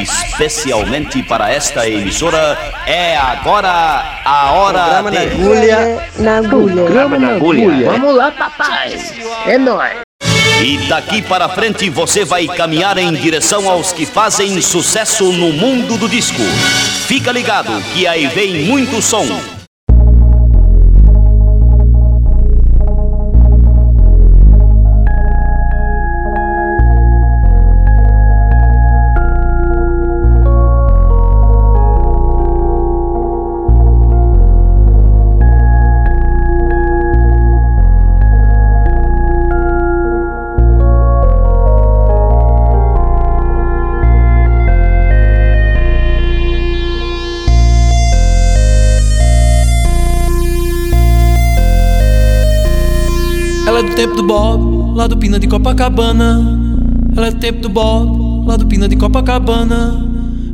Especialmente para esta emissora, é agora a hora Programa na de... agulha. Na agulha. Programa na agulha. Vamos lá, papai. É nóis. E daqui para frente você vai caminhar em direção aos que fazem sucesso no mundo do disco. Fica ligado que aí vem muito som. Do tempo do Bob, lá do Pina de Copacabana. Ela é do tempo do Bob, lá do Pina de Copacabana.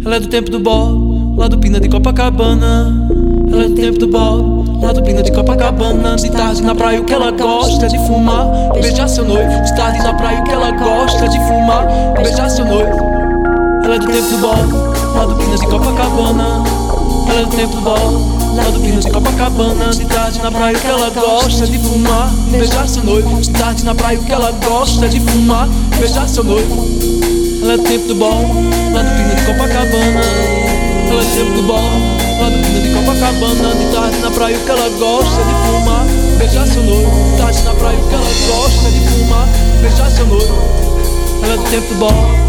Ela é do tempo do Bob, lá do Pina de Copacabana. Ela é do tempo do Bob, lá do Pina de Copacabana. De tarde na praia o que ela gosta é de fumar, beijar seu noivo. De tarde na praia o que ela gosta é de fumar, beijar seu noivo. Ela é do tempo do Bob, lá do Pina de Copacabana. Ela é do tempo do Bob, lá do Pina de Copacabana. De tarde na praia o que ela gosta de fumar, beijar seu noivo. De tarde na praia o que ela gosta de fumar, beijar seu noivo. Ela é tempo do Bob, lá do Pina de Copacabana. Ela é tempo do Bob, lá do Pina de Copacabana. De tarde na praia o que ela gosta de fumar, beijar seu noivo. De tarde na praia o que ela gosta de fumar, beijar seu noivo. Ela é tempo do Bob.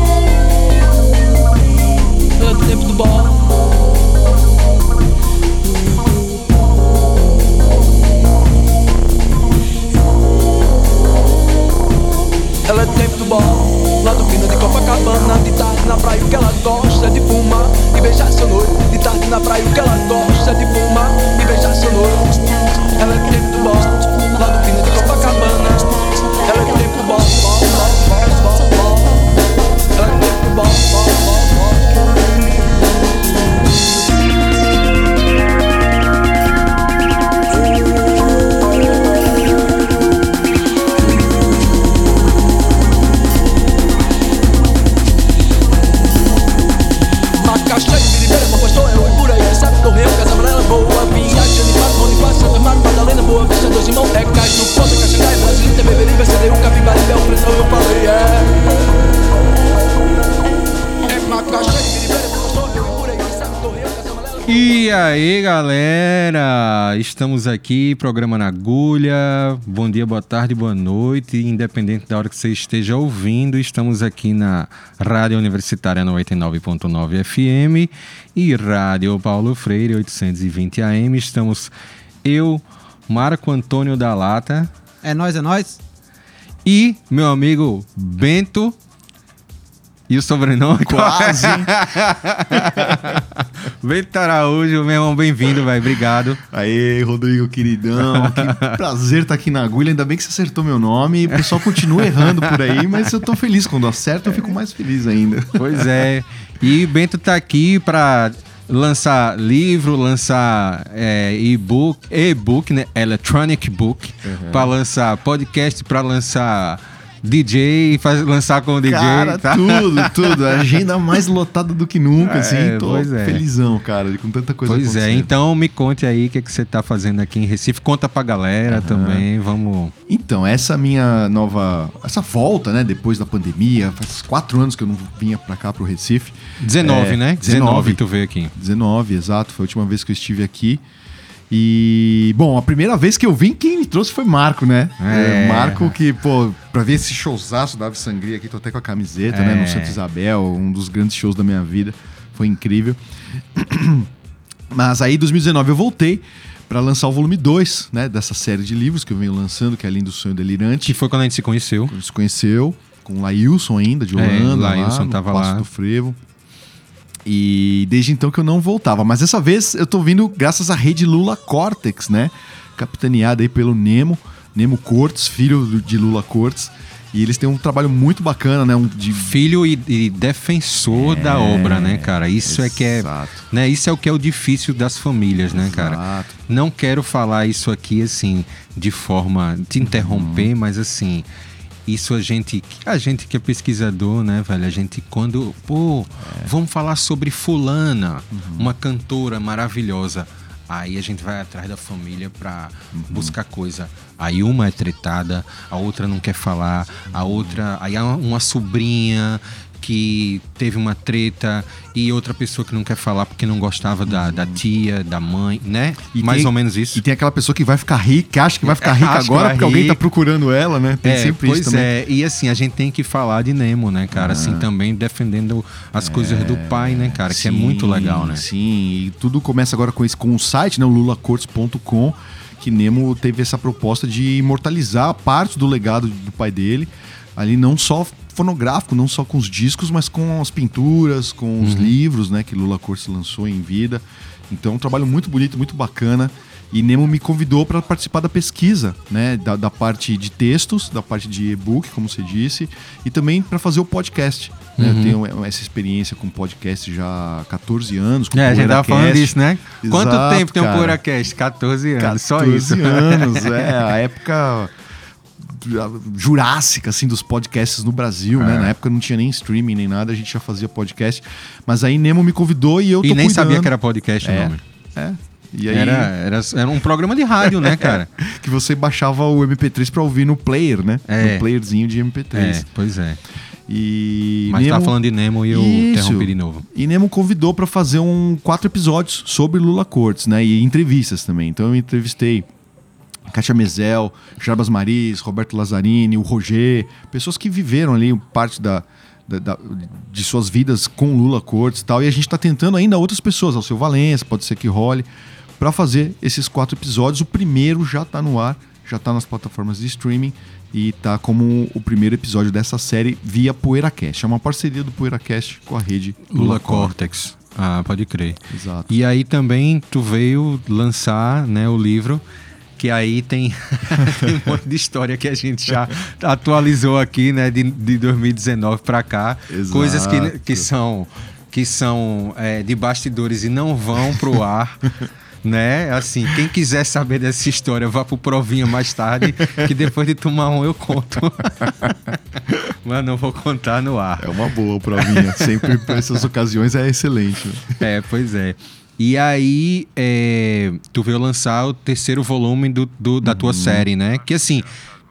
Estamos aqui, programa na agulha. Bom dia, boa tarde, boa noite. Independente da hora que você esteja ouvindo, estamos aqui na Rádio Universitária 99.9 FM e Rádio Paulo Freire 820 AM. Estamos eu, Marco Antônio da Lata É nós, é nós. e meu amigo Bento. E o sobrenome? Quase. Bento Araújo, meu irmão, bem-vindo, velho. Obrigado. Aê, Rodrigo, queridão. Que prazer estar aqui na agulha. Ainda bem que você acertou meu nome. O pessoal continua errando por aí, mas eu tô feliz. Quando acerta, eu fico mais feliz ainda. Pois é. E Bento tá aqui para lançar livro, lançar é, e-book, e-book, né? Electronic book, para lançar podcast, para lançar DJ, faz, lançar com o DJ. Cara, tá? tudo, tudo. A agenda mais lotada do que nunca, É, assim. Tô pois é. felizão, cara, com tanta coisa Pois é, então me conte aí o que, que você tá fazendo aqui em Recife. Conta pra galera também, vamos. Então, essa minha nova. Essa volta, né? Depois da pandemia, faz quatro anos que eu não vinha pra cá, pro Recife. 19, É, né? 19. tu veio aqui. 19, exato. Foi a última vez que eu estive aqui. E, bom, a primeira vez que eu vim, quem me trouxe foi Marco, né? É. É, Marco, que, pô, pra ver esse showzaço da Ave Sangria aqui, tô até com a camiseta, né? É. No Santa Isabel, um dos grandes shows da minha vida. Foi incrível. Mas aí, em 2019, eu voltei pra lançar o volume 2, né? Dessa série de livros que eu venho lançando, que é Além do Sonho Delirante. Que foi quando a gente se conheceu. A gente se conheceu com o Laílson ainda, de É, Holanda. Laílson lá, no tava Passo lá. do Frevo. E desde então que eu não voltava. Mas dessa vez eu tô vindo graças à rede Lula Cortex, né? Capitaneada aí pelo Nemo, Nemo Cortes, filho de Lula Cortes. E eles têm um trabalho muito bacana, né? Um de Filho e, e defensor da obra, né, cara? Isso é que é. Exato. Né, isso é o que é o difícil das famílias, né, cara? Exato. Não quero falar isso aqui, assim, de forma. te interromper, Uhum. mas assim. Isso a gente, a gente que é pesquisador, né, velho? A gente quando, pô, vamos falar sobre fulana, uma cantora maravilhosa. Aí a gente vai atrás da família pra buscar coisa. Aí uma é tretada, a outra não quer falar, a outra. Aí há uma sobrinha que teve uma treta e outra pessoa que não quer falar porque não gostava da, da tia, da mãe, né? E Mais tem- ou menos isso. E tem aquela pessoa que vai ficar rica, acha que vai ficar É, rica que agora porque alguém tá procurando ela, né? Tem É, sempre pois isso também. é, e assim, a gente tem que falar de Nemo, né, cara? Assim, também defendendo as coisas do pai, né, cara? Que é muito Sim, legal, né? Sim, e tudo começa agora com, esse, com o site, né, o lulacortes.com, que Nemo teve essa proposta de imortalizar parte do legado do pai dele, ali não só fonográfico, não só com os discos, mas com as pinturas, com Uhum. os livros, né, que Lula Cortes lançou em vida. Então, um trabalho muito bonito, muito bacana. E Nemo me convidou para participar da pesquisa, né, da, da parte de textos, da parte de e-book, como você disse, e também para fazer o podcast. né? Uhum. Eu tenho essa experiência com podcast já há 14 anos. Com É, a gente tava falando disso, né? Quanto Exato, tempo tem um cara. PoeiraCast? 14 anos, só 14 isso. anos, é, a época jurássica, assim, dos podcasts no Brasil, É. né? Na época não tinha nem streaming, nem nada, a gente já fazia podcast. Mas aí Nemo me convidou e eu E nem cuidando. sabia que era podcast o É, nome. é. E aí, Era, era, era um programa de rádio, né, cara? que você baixava o MP3 pra ouvir no player, né? É. No playerzinho de MP3. É, pois é. E Mas Nemo... tava falando de Nemo e eu Isso. interrompi de novo. E Nemo convidou para fazer um quatro episódios sobre Lula Cortes, né? E entrevistas também. Então eu entrevistei Kátia Mezel, Jarbas Maris, Roberto Lazzarini, o Roger, pessoas que viveram ali parte da, da- da- de suas vidas com Lula Cortes e tal. E a gente está tentando ainda outras pessoas, ao seu Valença, pode ser que role, para fazer esses quatro episódios. O primeiro já está no ar, já está nas plataformas de streaming e tá como o primeiro episódio dessa série via PoeiraCast. É uma parceria do PoeiraCast com a rede Lula Cortex. Ah, pode crer. Exato. E aí também tu veio lançar né, o livro, que aí tem, tem um monte de história que a gente já atualizou aqui, né, de, de 2019 para cá. Exato. Coisas que, que são, que são é, de bastidores e não vão pro ar. Né? Assim, quem quiser saber dessa história, vá pro Provinha mais tarde, que depois de tomar um eu conto. Mas não vou contar no ar. É uma boa provinha. Sempre para essas ocasiões é excelente. É, pois é. E aí, é, tu veio lançar o terceiro volume do, do- da Uhum. tua série, né? Que assim,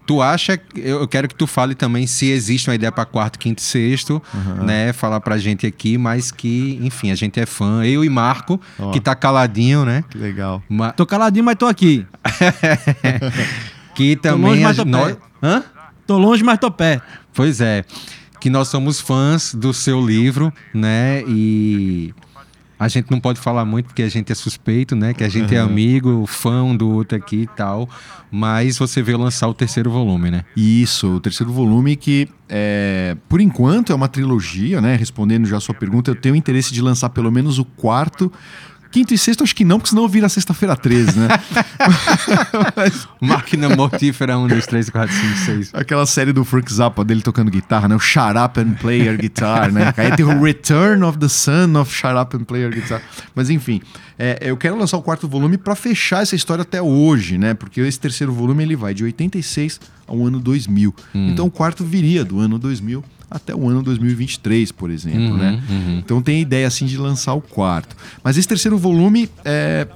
tu acha. Eu eu quero que tu fale também se existe uma ideia para quarto, quinto e sexto, Uhum. né? Falar pra gente aqui, mas que, enfim, a gente é fã. Eu e Marco, Ó. que tá caladinho, né? Que legal. Ma- Tô caladinho, mas tô aqui. que também. longe, a mas tô nós- perto. Hã? Tô longe, mas tô perto. Pois é, que nós somos fãs do seu livro, né? E a gente não pode falar muito porque a gente é suspeito, né? Que a gente é amigo, fã do outro aqui e tal. Mas você veio lançar o terceiro volume, né? Isso, o terceiro volume que, é, por enquanto, é uma trilogia, né? Respondendo já a sua pergunta, eu tenho interesse de lançar pelo menos o quarto. Quinto e sexto, acho que não, porque senão vira sexta-feira 13, né? Máquina Mortífera 1, 2, 3, 4, 5, 6. Aquela série do Frank Zappa dele tocando guitarra, né? O Shut Up and Play Your Guitar, né? Aí tem o Return of the Son of Shut Up and Play Your Guitar. Mas enfim, é, eu quero lançar o quarto volume para fechar essa história até hoje, né? Porque esse terceiro volume ele vai de 86 ao ano 2000. Então o quarto viria do ano 2000 até o ano 2023, por exemplo, né? Então tem a ideia assim de lançar o quarto. Mas esse terceiro volume é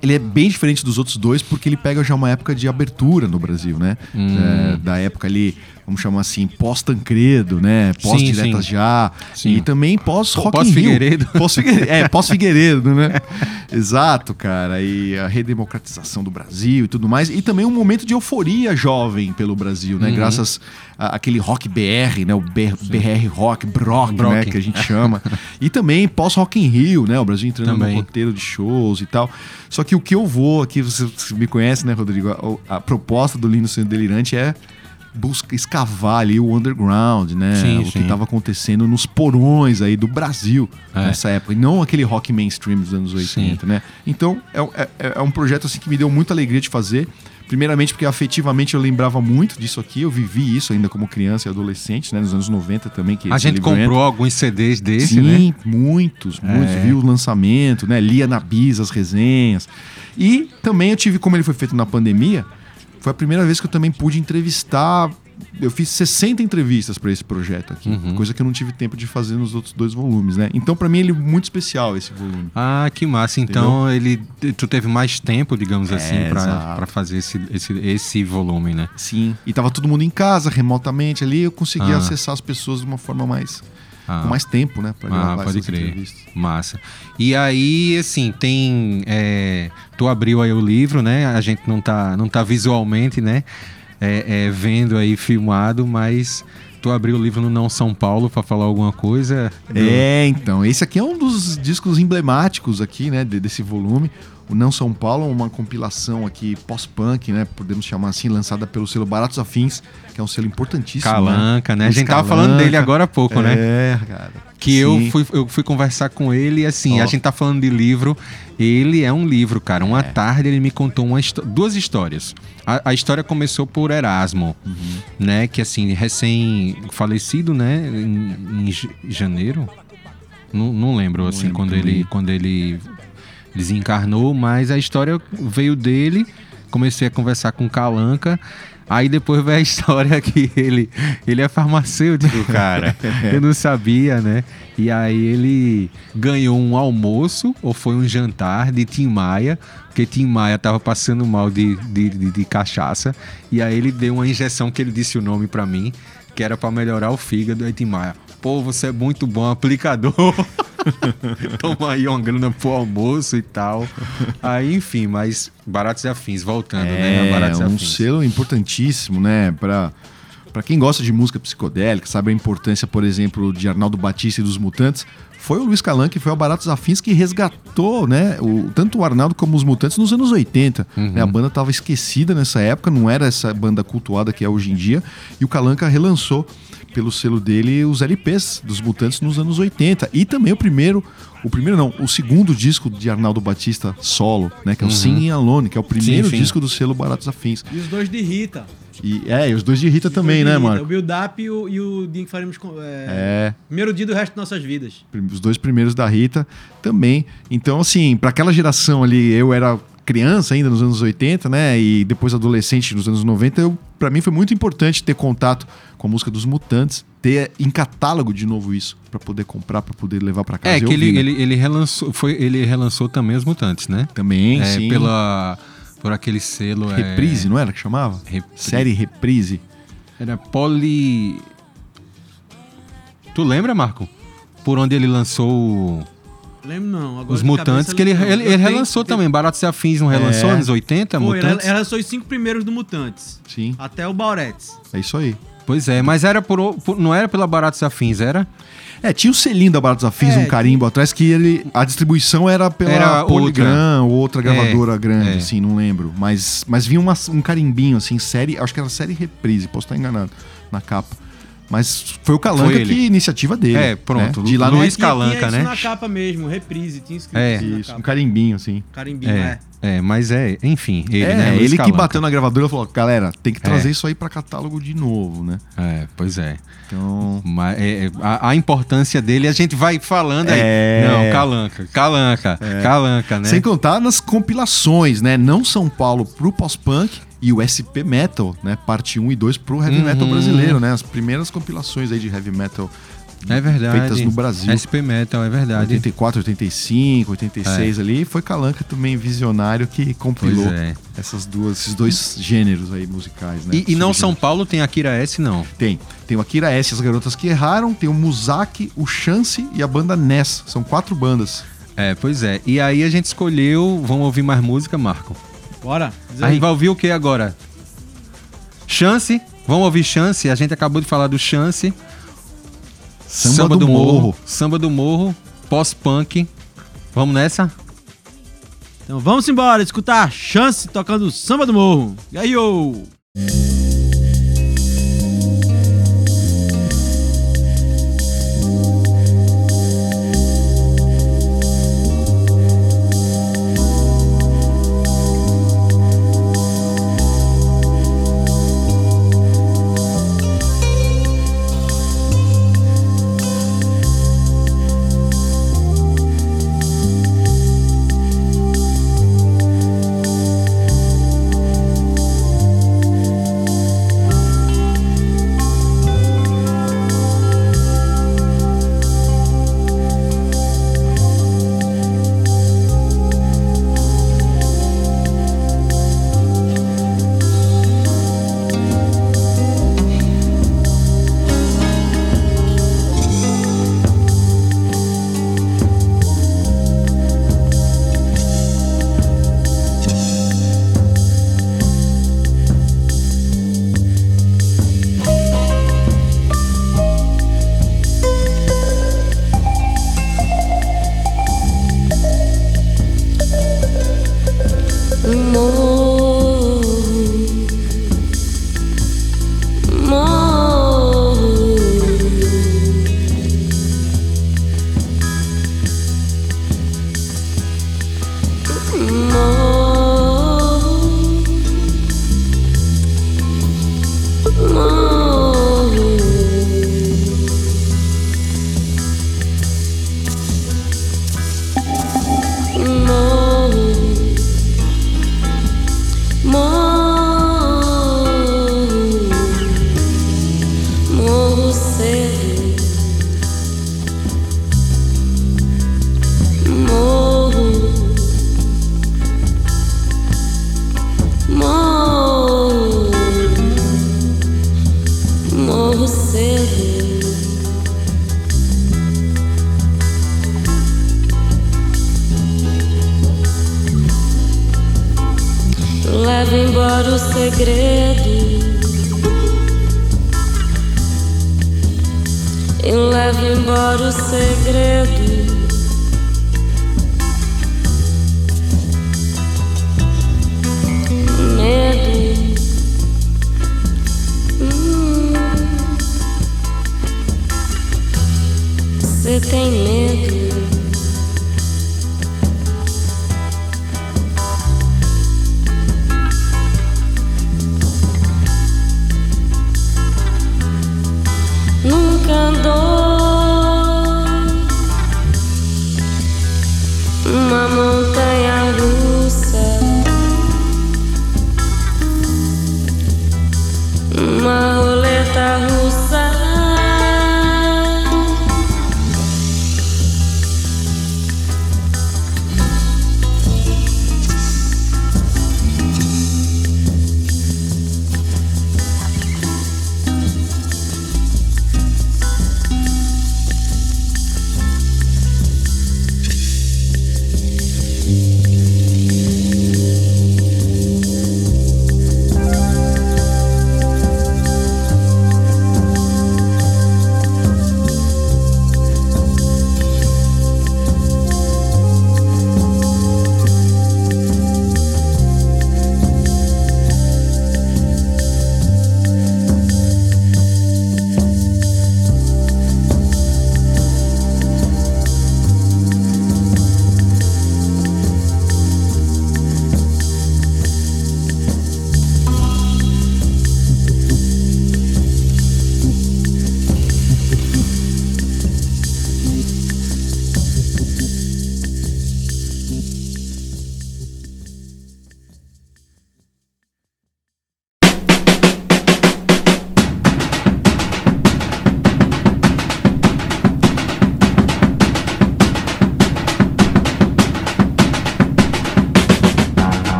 ele é bem diferente dos outros dois porque ele pega já uma época de abertura no Brasil, né? É, da época ali, vamos chamar assim, pós-Tancredo, né? Pós-Diretas. Já. Sim. E também pós-Rock. Pós-Figueiredo. Pós-Figueiredo. É, pós-Figueiredo, né? Exato, cara. E a redemocratização do Brasil e tudo mais. E também um momento de euforia jovem pelo Brasil, Uhum. né? Graças a- àquele rock BR, né? O B- BR Rock, Brock, Brock. né? Que a gente chama. e também pós-Rock in Rio, né? O Brasil entrando Também. no roteiro de shows e tal. Só que o que eu vou aqui, você, me conhece, né, Rodrigo? A, a proposta do Lindo Sendo Delirante é busca escavar ali o underground, né? Sim, o que sim. estava acontecendo nos porões aí do Brasil É. nessa época. E não aquele rock mainstream dos anos 80, né? Então, é, um- é- é um projeto assim que me deu muita alegria de fazer. Primeiramente porque afetivamente eu lembrava muito disso aqui. Eu vivi isso ainda como criança e adolescente, né? Nos anos 90 também. Que A gente comprou alguns CDs desse, Sim, né? muitos, muitos. É. Vi o lançamento, né? Lia na Bis as resenhas. E também eu tive, como ele foi feito na pandemia, foi a primeira vez que eu também pude entrevistar eu fiz 60 entrevistas para esse projeto aqui, Uhum. coisa que eu não tive tempo de fazer nos outros dois volumes, né? Então, para mim, ele é muito especial, esse volume. Ah, que massa. Então, ele, tu teve mais tempo, digamos assim, pra, exato. pra fazer esse, esse, esse volume, né? Sim. E tava todo mundo em casa, remotamente ali, eu conseguia Ah. acessar as pessoas de uma forma mais. Ah. com mais tempo, né? Pra Ah, gravar pode essas crer. entrevistas. Massa. E aí, assim, tem. é, tu abriu aí o livro, né? A gente não tá, não tá visualmente, né? É, é, vendo aí filmado, mas tu abriu o livro no Não São Paulo pra falar alguma coisa. É, então, esse aqui é um dos discos emblemáticos aqui, né, de- desse volume. O Não São Paulo é uma compilação aqui pós-punk, né, podemos chamar assim, lançada pelo selo Baratos Afins, que é um selo importantíssimo. Calanca, né? A Luiz gente tava Calanca. falando dele agora há pouco, né? É, cara. Que eu fui, eu fui conversar com ele e assim, Ó. a gente tá falando de livro. Ele é um livro, cara. Uma É. tarde ele me contou uma duas histórias. A, a história começou por Erasmo, Uhum. né? Que assim, recém-falecido, né? Em, em janeiro. Não, não lembro, assim, lembro quando, também. ele, quando ele desencarnou, mas a história veio dele. Comecei a conversar com Calanca. Aí depois veio a história que ele, ele é farmacêutico, cara. Eu não sabia, né? E aí ele ganhou um almoço, ou foi um jantar de Tim Maia, porque Tim Maia tava passando mal de, de, de, de cachaça. E aí ele deu uma injeção que ele disse o nome pra mim, que era pra melhorar o fígado. Aí Tim Maia, pô, você é muito bom aplicador. Toma aí uma grana pro almoço e tal. Aí, enfim, mas Baratos e Afins, voltando, né? É, Baratos e um Afins. selo importantíssimo, né? Pra, pra quem gosta de música psicodélica, sabe a importância, por exemplo, de Arnaldo Batista e dos Mutantes, foi o Luiz Calan que foi o Baratos Afins que resgatou, né? O, tanto o Arnaldo como os Mutantes nos anos 80. Uhum. né, A banda estava esquecida nessa época, não era essa banda cultuada que é hoje em dia. E o Calanca relançou pelo selo dele os LPs dos Mutantes nos anos 80. E também o primeiro, o primeiro não, o segundo disco de Arnaldo Batista solo, né? Que é o Singing Alone, que é o primeiro Uhum. sim. disco do selo Baratos Afins. E os dois de Rita. E, é, e os dois de Rita Os também, de né, Rita, Marco? O build-up e o, e o dia que faremos. com- É, É, Primeiro dia do resto de nossas vidas. os dois primeiros da Rita também. Então, assim, para aquela geração ali, eu era criança ainda nos anos 80, né? E depois adolescente nos anos 90, eu, para mim foi muito importante ter contato com a música dos Mutantes, ter em catálogo de novo isso, para poder comprar, para poder levar para casa. É, que ouvir, ele, né? ele, ele relançou, foi, ele relançou também os Mutantes, né? Também, é, sim. pela por aquele selo é, Reprise, não era que chamava? Reprise. Série Reprise. era Poli Tu lembra, Marco? Por onde ele lançou Lembro não. Agora os Mutantes, que ele, não. ele, ele relançou tenho- também. Baratos e Afins não relançou É. anos 80, Foi, ela, Mutantes? ela lançou os cinco primeiros do Mutantes. Sim, Até o Bauretes. é isso aí. Pois é, mas era por, por- não era pela Baratos e Afins, era? É, tinha o selinho da Baratos Afins, É, um carimbo atrás, que ele, a distribuição era pela Era Polygram ou outra gravadora É, grande, é. assim, não lembro. Mas, mas vinha uma- um carimbinho, assim, série, acho que era série reprise, posso estar enganado na capa. Mas foi o Calanca Foi ele. que iniciativa dele. É, pronto, né? De lá Luiz no É, tinha- Calanca, tinha isso né? na capa mesmo, reprise, tinha escrito É. isso um capa. carimbinho, assim. Carimbinho, É, é. é, mas é, enfim, ele, é, né? Luiz ele que Calanca. bateu na gravadora e falou: galera, tem que trazer isso aí pra catálogo de novo, né? É, pois é. Então. Mas, é, é, a, a importância dele a gente vai falando aí. É. Não, Calanca, Calanca, Calanca, né? Sem contar nas compilações, né? Não São Paulo pro pós-punk e o SP Metal, né? Parte 1 e 2 pro heavy metal Uhum. brasileiro, né? As primeiras compilações aí de heavy metal É verdade. feitas no Brasil. SP Metal, é verdade. 84, 85, 86 ali. Foi Calanca também visionário que compilou é. essas duas, esses dois gêneros aí musicais, né? E, e não São. Paulo tem Akira S, não. Tem. Tem o Akira S, As Garotas Que Erraram, tem o Muzaki, o Chance e a banda Ness. São quatro bandas. É, pois é. E aí a gente escolheu. Vamos ouvir mais música, Marco? Bora. Diz A gente vai ouvir o que agora? Chance. Vamos ouvir Chance. A gente acabou de falar do Chance. Samba do Morro. Samba do Morro. Pós-punk. Vamos nessa? Então vamos embora, escutar Chance tocando Samba do Morro. E aí, ô! Samba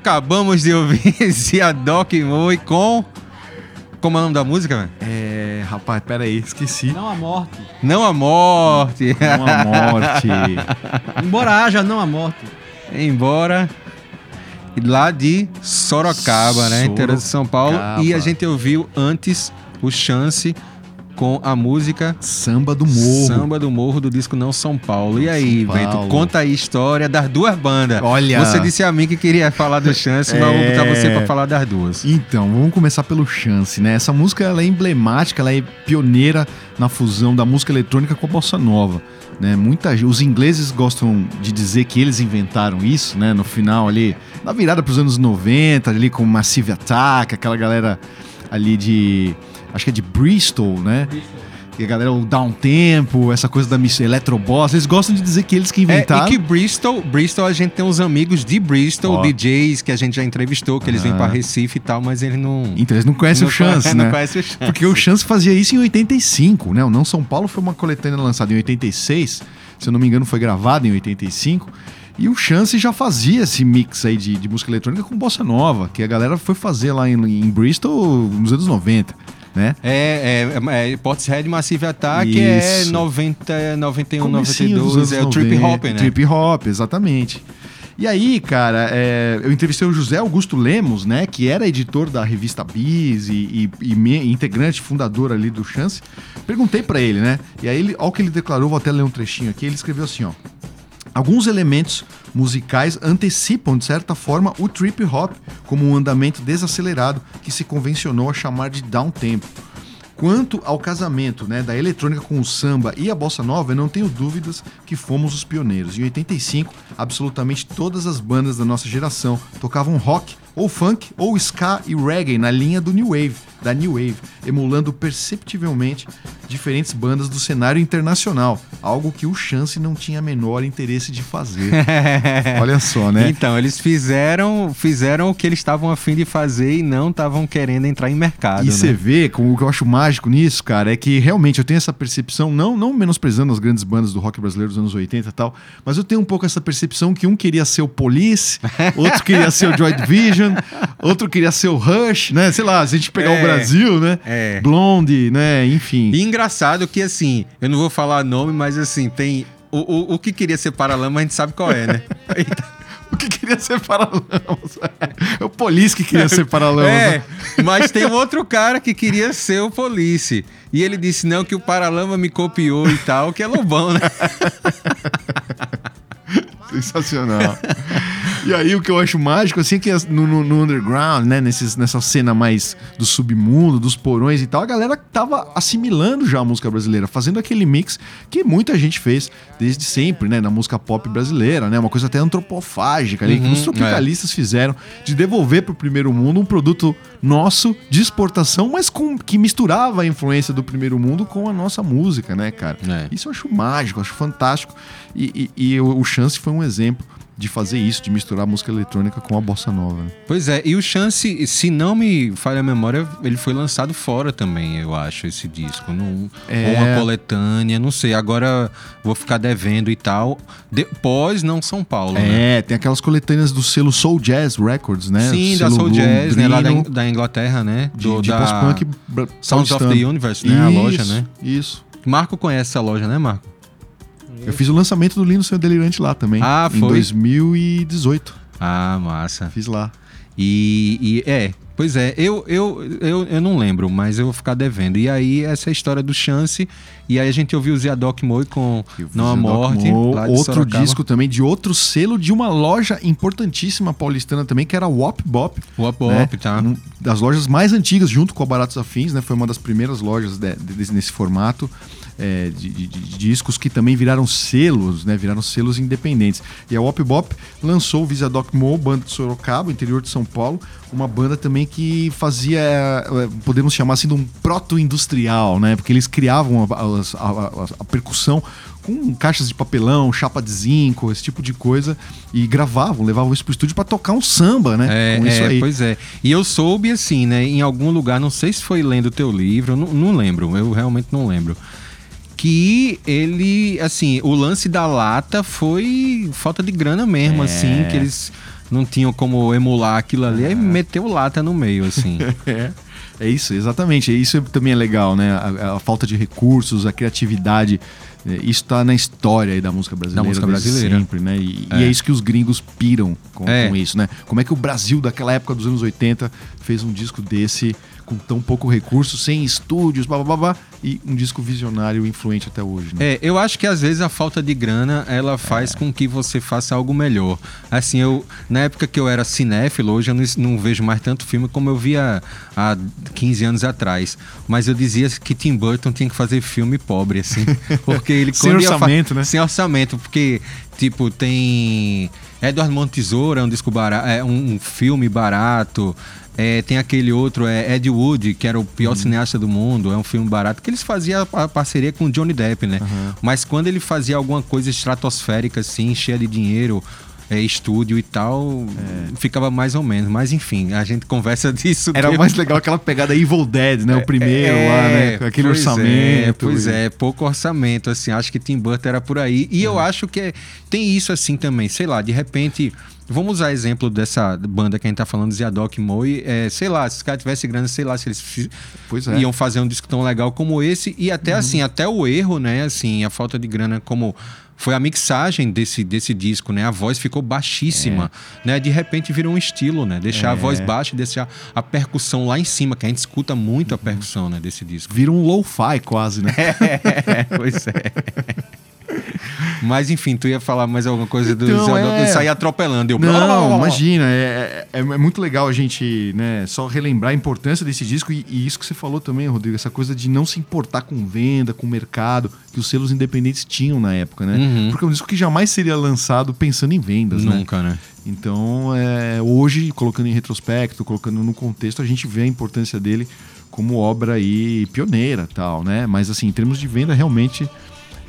acabamos de ouvir Ziadok Moi com. Como é o nome da música, velho? É, rapaz, pera aí, esqueci. Não a morte. Não a morte. Não a morte. Embora haja não a morte. Embora. Lá de Sorocaba, né? Interior de São Paulo. Sorocaba. E a gente ouviu antes o Chance com a música Samba do Morro. Samba do Morro do disco Não São Paulo. E aí, Paulo. conta aí a história das duas bandas. Olha. Você disse a mim que queria falar do Chance, mas eu vou botar É. você pra falar das duas. Então, vamos começar pelo Chance, né? Essa música ela é emblemática, ela é pioneira na fusão da música eletrônica com a bossa nova. Né? Muita, os ingleses gostam de dizer que eles inventaram isso, né? No final ali, na virada para os anos 90, ali com Massive Attack, aquela galera ali de, acho que é de Bristol, né? E a galera, o downtempo, essa coisa da miss- Electroboss, eles gostam de dizer que eles que É, inventaram. e que Bristol, Bristol a gente tem uns amigos de Bristol, Ó. DJs, que a gente já entrevistou, que eles vêm Ah. pra Recife e tal, mas eles não. Então, eles não conhecem não o Chance, conhe- né? Não conhecem o Chance. Porque o Chance fazia isso em 85, né? O Não São Paulo foi uma coletânea lançada em 86, se eu não me engano foi gravada em 85. E o Chance já fazia esse mix aí de, de música eletrônica com bossa nova, que a galera foi fazer lá em, em Bristol nos anos 90, né? É, é, é Portishead Massive Attack é Isso. 90, 91, Comecinho dos 92, é o Trip 90, Hop, né? Trip Hop, exatamente. E aí, cara, é, eu entrevistei o José Augusto Lemos, né, que era editor da revista Bis e, e- e integrante, fundador ali do Chance. Perguntei pra ele, né, e aí, ele, ao que ele declarou, vou até ler um trechinho aqui, ele escreveu assim, ó. Alguns elementos musicais antecipam, de certa forma, o trip hop como um andamento desacelerado que se convencionou a chamar de downtempo. Quanto ao casamento né, da eletrônica com o samba e a bossa nova, eu não tenho dúvidas que fomos os pioneiros. Em 85, absolutamente todas as bandas da nossa geração tocavam rock, ou funk, ou ska e reggae na linha do New Wave, da New Wave, emulando perceptivelmente diferentes bandas do cenário internacional, algo que o Chance não tinha menor interesse de fazer. Olha só, né? Então, eles fizeram, fizeram o que eles estavam afim de fazer e não estavam querendo entrar em mercado. E você né? vê, como o que eu acho mágico nisso, cara, é que realmente eu tenho essa percepção, não, não menosprezando as grandes bandas do rock brasileiro dos anos 80 e tal, mas eu tenho um pouco essa percepção que um queria ser o Police, outro queria ser o Joy Division, outro queria ser o Rush, né? Sei lá, se a gente pegar É, o Brasil, né? é. Blonde, né? Enfim. E engraçado que, assim, eu não vou falar nome, mas assim, tem. O, o, o que queria ser Paralama, a gente sabe qual é, né? O que queria ser Paralamas? É o Police que queria ser Paralamas. É, mas tem um outro cara que queria ser o Police. E ele disse, não, que o Paralama me copiou e tal, que é Lobão, né? Sensacional. E aí o que eu acho mágico, assim, é que no, no- no underground, né, nesses, nessa cena mais do submundo, dos porões e tal, a galera tava assimilando já a música brasileira, fazendo aquele mix que muita gente fez desde sempre, né, na música pop brasileira, né, uma coisa até antropofágica ali, que Uhum, os tropicalistas fizeram, de devolver pro primeiro mundo um produto nosso de exportação, mas com, que misturava a influência do primeiro mundo com a nossa música, né, cara? É. Isso eu acho mágico, acho fantástico. E, e- e o Chance foi um exemplo de fazer isso, de misturar a música eletrônica com a bossa nova. né? Pois é, e o Chance, se não me falha a memória, ele foi lançado fora também, eu acho, esse disco. Num, É. Ou uma coletânea, não sei. Agora vou ficar devendo e tal. Depois, não São Paulo, né? É, tem aquelas coletâneas do selo Soul Jazz Records, né? Sim, da Soul Jazz, né? Lá da, londrino da Inglaterra, né? de, Do- de da Sounds of the Universe, né? A loja, né? Isso. Marco conhece essa loja, né, Marco? Eu fiz o lançamento do Lindo Senhor Delirante lá também. Ah, Em foi? 2018. Ah, massa. Fiz lá. E, e- é, pois é, eu, eu, eu, eu não lembro, mas eu vou ficar devendo. E aí, essa é a história do Chance. E aí a gente ouviu o Ziadoc Moi com Não a o Morte. Mo, outro Sorocaba. disco também de outro selo de uma loja importantíssima paulistana também, que era a Wop Bop. Wop né? Wop, tá. Um das lojas mais antigas, junto com a Baratos Afins, né? Foi uma das primeiras lojas de- de- nesse formato. É, de, de- de discos que também viraram selos, né? Viraram selos independentes. E a Wop Bop lançou o Visa Doc Mo, banda de Sorocaba, interior de São Paulo, uma banda também que fazia, é, podemos chamar assim, de um proto-industrial, né? Porque eles criavam a, a- a- a percussão com caixas de papelão, chapa de zinco, esse tipo de coisa, e gravavam, levavam isso pro estúdio pra tocar um samba, né? É, é, pois é. E eu soube assim, né, em algum lugar, não sei se foi lendo o teu livro, não, não lembro, eu realmente não lembro. Que ele, assim, o lance da lata foi falta de grana mesmo, É. assim, que eles não tinham como emular aquilo ali, aí meteu lata no meio, assim. É, é isso, exatamente. Isso também é legal, né? A, a falta de recursos, a criatividade. é, Isso tá na história aí da música brasileira. música desde brasileira. Sempre, né? E e É. é. isso que os gringos piram com, É. com isso, né? Como é que o Brasil daquela época dos anos 80 fez um disco desse com tão pouco recurso, sem estúdios, blá, blá, blá, blá, e um disco visionário e influente até hoje, né? É, eu acho que às vezes a falta de grana ela faz com que você faça algo melhor. Assim, eu na época que eu era cinéfilo, hoje eu não, não vejo mais tanto filme como eu via há 15 anos atrás. Mas eu dizia que Tim Burton tinha que fazer filme pobre, assim. Porque ele Sem orçamento, né? Sem orçamento, porque, tipo, tem. Edward Monte Tesouro é um disco barato, é um filme barato. É, tem aquele outro, é Ed Wood, que era o pior cineasta do mundo, é um filme barato, que eles faziam a parceria com o Johnny Depp, né? Mas quando ele fazia alguma coisa estratosférica, assim, cheia de dinheiro, é, estúdio e tal, ficava mais ou menos. Mas enfim, a gente conversa disso. Era mais legal aquela pegada Evil Dead, né? O primeiro lá, né? Com aquele pois orçamento. É, pois e- é, pouco orçamento, assim. Acho que Tim Burton era por aí. E eu acho que é- tem isso assim também. Sei lá, de repente. Vamos usar exemplo dessa banda que a gente tá falando, Ziadok Moe. É, sei lá, se os caras tivessem grana, sei lá, se eles é. Uhum. iam fazer um disco tão legal como esse. E até assim, até o erro, né? Assim, a falta de grana como. Foi a mixagem desse, desse disco, né? A voz ficou baixíssima, né? De repente virou um estilo, né? Deixar a É. voz baixa e deixar a percussão lá em cima, que a gente escuta muito a Uhum. percussão, né? Desse disco. Vira um lo-fi quase, né? É, pois é. Mas enfim, tu ia falar mais alguma coisa do Então, Zelda, é. eu saí atropelando. Eu... Não, imagina, é, é, é muito legal a gente né, só relembrar a importância desse disco e, e isso que você falou também, Rodrigo, essa coisa de não se importar com venda, com mercado, que os selos independentes tinham na época, né? Uhum. Porque é um disco que jamais seria lançado pensando em vendas, né? Nunca, né? Então, é, hoje, colocando em retrospecto, colocando no contexto, a gente vê a importância dele como obra aí pioneira tal, né? Mas assim, em termos de venda, realmente,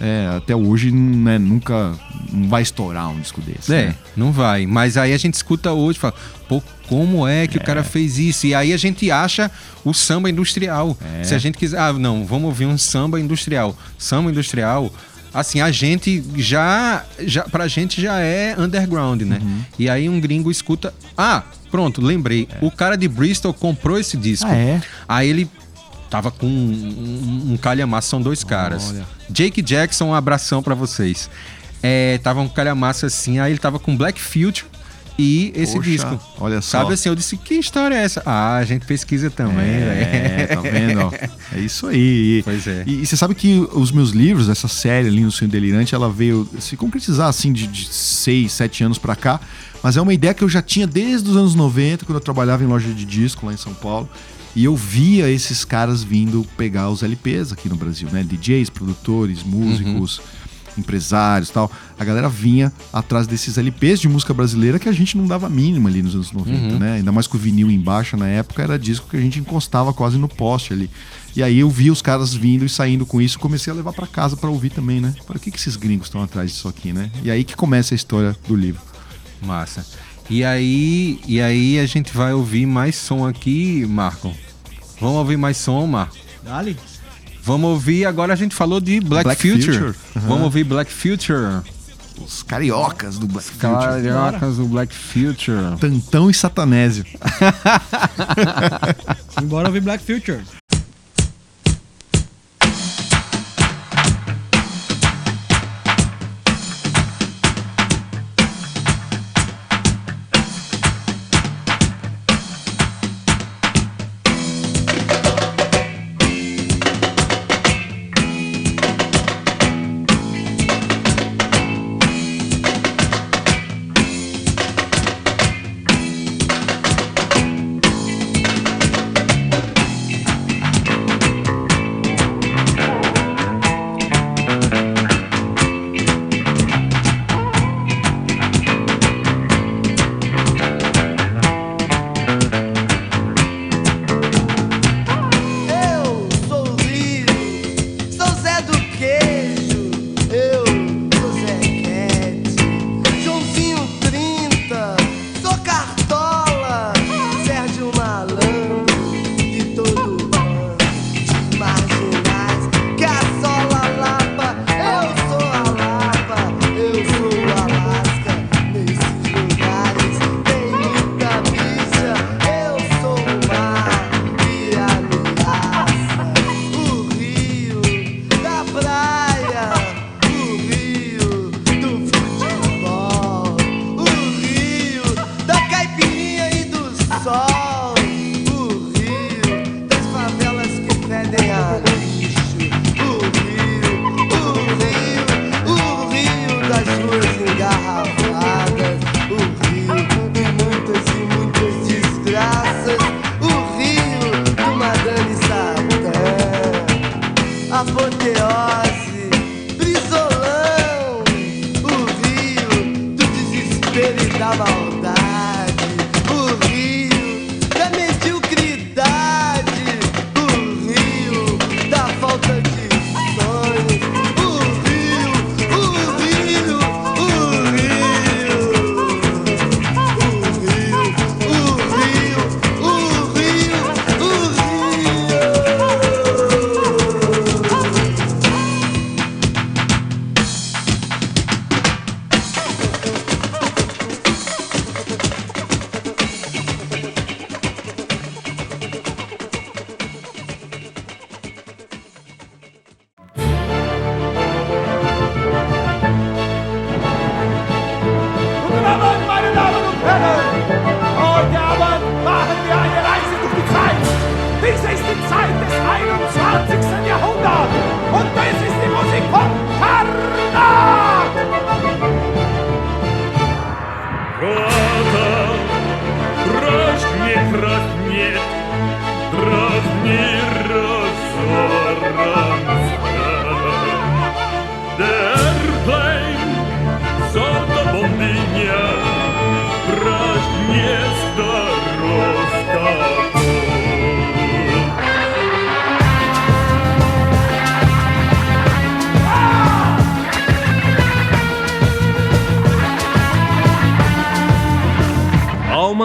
é, até hoje, né, nunca não vai estourar um disco desse. É, né? não vai. Mas aí a gente escuta hoje e fala, pô, como é que o cara fez isso? E aí a gente acha o samba industrial. É. Se a gente quiser, ah, não, vamos ouvir um samba industrial. Samba industrial, assim, a gente já, já pra gente já é underground, né? Uhum. E aí um gringo escuta, ah, pronto, lembrei. O cara de Bristol comprou esse disco. Ah, é? Aí ele tava com um, um, um calhamaço, são dois caras. Olha. Jake Jackson, um abração pra vocês. É, tava um calhamaço assim, aí ele tava com Black Future e esse Poxa, disco. olha só. Sabe assim, eu disse, que história é essa? Ah, a gente pesquisa também, É, velho. tá vendo? É isso aí. Pois é. E, e você sabe que os meus livros, essa série ali no Sonho Delirante, ela veio se concretizar assim de, de seis, sete anos pra cá. Mas é uma ideia que eu já tinha desde os anos 90, quando eu trabalhava em loja de disco lá em São Paulo. E eu via esses caras vindo pegar os LPs aqui no Brasil, né? DJs, produtores, músicos, empresários e tal. A galera vinha atrás desses LPs de música brasileira que a gente não dava mínima ali nos anos 90, né? Ainda mais com o vinil embaixo na época, era disco que a gente encostava quase no poste ali. E aí eu vi os caras vindo e saindo com isso, comecei a levar pra casa pra ouvir também, né? Falei, o que, que esses gringos estão atrás disso aqui, né? E aí que começa a história do livro. Massa. E aí, e aí a gente vai ouvir mais som aqui, Marco. Vamos ouvir mais som, Marco. Dali. Vamos ouvir, agora a gente falou de Black, Black Future. Future, aham. Vamos ouvir Black Future. Os cariocas do Black Future. Cariocas do Black Future. Tantão e Satanésio. Embora ouvir Black Future.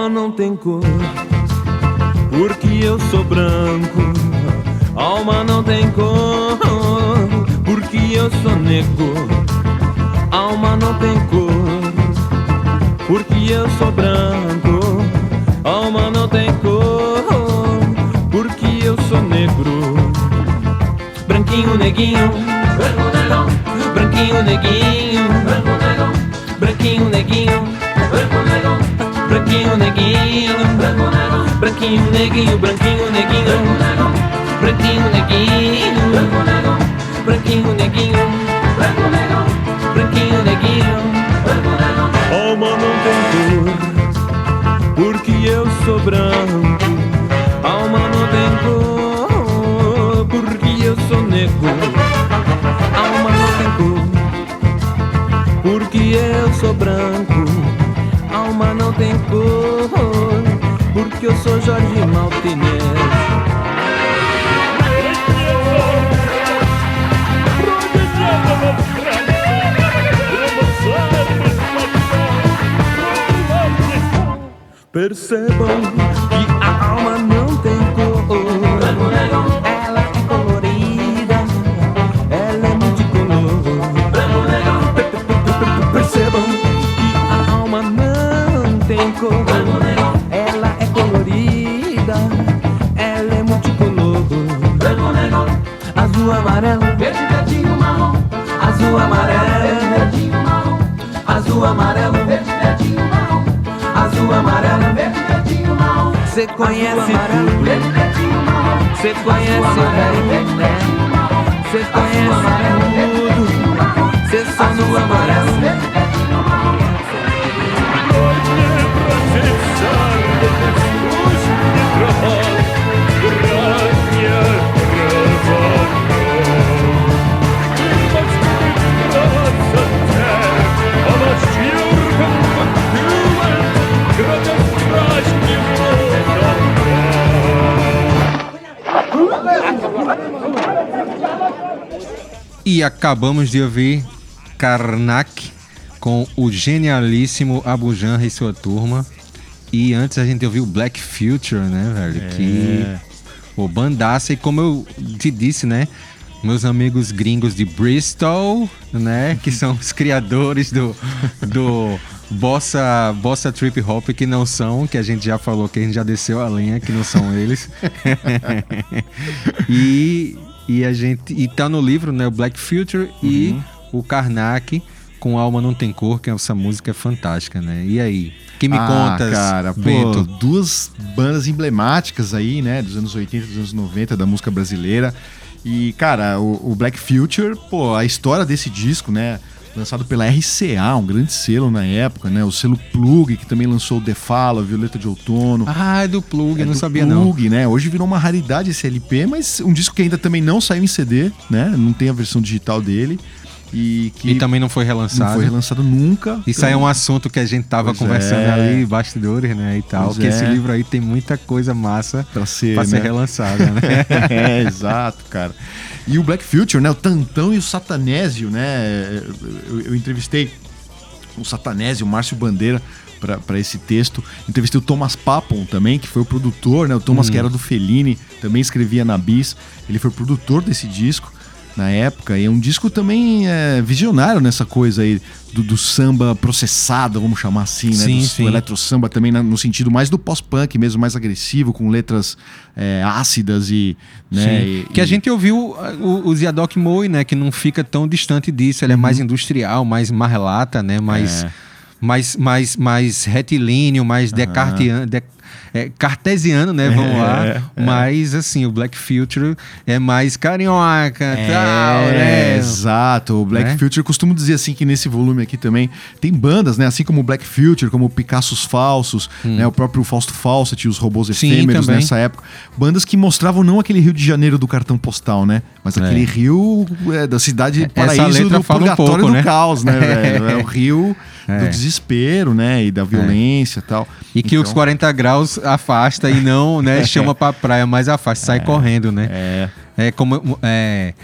Alma não tem cor, porque eu sou branco. Alma não tem cor, porque eu sou negro. Alma não tem cor, porque eu sou branco. Alma não tem cor, porque eu sou negro. Branquinho, neguinho, branquinho, neguinho, branquinho, neguinho, branquinho, neguinho, branquinho, neguinho, branquinho, neguinho, branquinho, neguinho, branquinho, neguinho. Alma não tem cor, porque eu sou branco. Alma não tem cor, porque eu sou negro. Alma não tem cor, porque eu sou branco. Não tem cor, porque eu sou Jorge Maltinez. Percebam Você conhece tudo. Você conhece bem. Você conhece tudo. Você só não amarelo. Sabe? E acabamos de ouvir Karnak com o genialíssimo Abu Janra e sua turma. E antes a gente ouviu Black Future, né, velho? Que o bandaça e como eu te disse, né? Meus amigos gringos de Bristol, né? Que são os criadores do, do Bossa, Bossa Trip Hop, que não são, que a gente já falou, que a gente já desceu a lenha, que não são eles. e, e a gente. E tá no livro, né? O Black Future e o Karnak com Alma Não Tem Cor, que essa música é fantástica, né? E aí? Que me ah, contas, cara, pô, Bento? duas bandas emblemáticas aí, né, dos anos 80 dos anos 90 da música brasileira. E, cara, o, o Black Future, pô, a história desse disco, né, lançado pela RCA, um grande selo na época, né, o selo Plug, que também lançou o The Fala, Violeta de Outono. Ah, é do Plug, É não do sabia não. Plug, né? Hoje virou uma raridade esse LP, mas um disco que ainda também não saiu em CD, né? Não tem a versão digital dele. E que E também não foi relançado. não foi relançado nunca. Isso aí é um assunto que a gente tava Pois conversando é. ali, bastidores, né, e tal. Pois que esse é. livro aí tem muita coisa massa Pra ser, pra ser né? relançada, né? é, exato, cara. E o Black Future, né? O Tantão e o Satanésio, né? Eu, eu entrevistei o Satanésio, o Márcio Bandeira, para esse texto. Entrevistei o Thomas Papon também, que foi o produtor, né? O Thomas, que era do Fellini, também escrevia na Bis. Ele foi produtor desse disco na época. E é um disco também é, visionário nessa coisa aí do, do samba processado, vamos chamar assim, né? Sim, do, sim. do eletro-samba também na- no sentido mais do pós-punk mesmo, mais agressivo, com letras é, ácidas e... Né, Sim. e- que a e- gente ouviu uh, o, o Ziadok Moe, né? Que não fica tão distante disso. Ele é mais industrial, mais marrelata, né? Mais, Uhum. É. mais, mais, mais retilíneo, mais decartiano. de- é, cartesiano, né? Vamos lá. É, Mas, assim, o Black Future é mais carioca, tal, É, né? exato. O Black Né? Future, costumo dizer assim que nesse volume aqui também tem bandas, né? Assim como o Black Future, como o Picassos Falsos, né? O próprio Fausto Fawcett os Robôs Hum. Sim, Efêmeros também. nessa época. Bandas que mostravam não aquele Rio de Janeiro do cartão postal, né? Mas aquele Rio é, da cidade paraíso do fala um purgatório pouco, do né? caos, né? É o Rio É. do desespero, né? E da violência e tal. E que os Então, 40 graus afasta e não, né, chama pra praia, mas afasta, sai correndo, né? É. É como é,